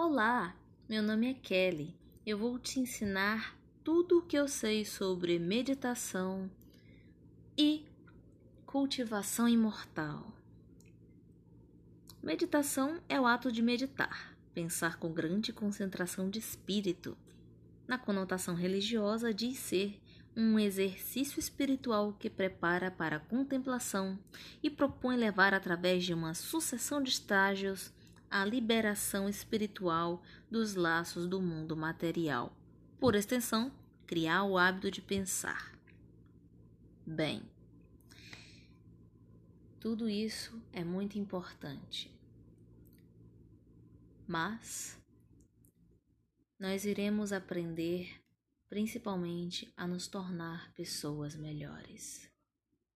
Olá, meu nome é Kelly. Eu vou te ensinar tudo o que eu sei sobre meditação e cultivação imortal. Meditação é o ato de meditar, pensar com grande concentração de espírito. Na conotação religiosa, diz ser um exercício espiritual que prepara para a contemplação e propõe levar através de uma sucessão de estágios a liberação espiritual dos laços do mundo material. Por extensão, criar o hábito de pensar. Bem, tudo isso é muito importante. Mas nós iremos aprender principalmente a nos tornar pessoas melhores.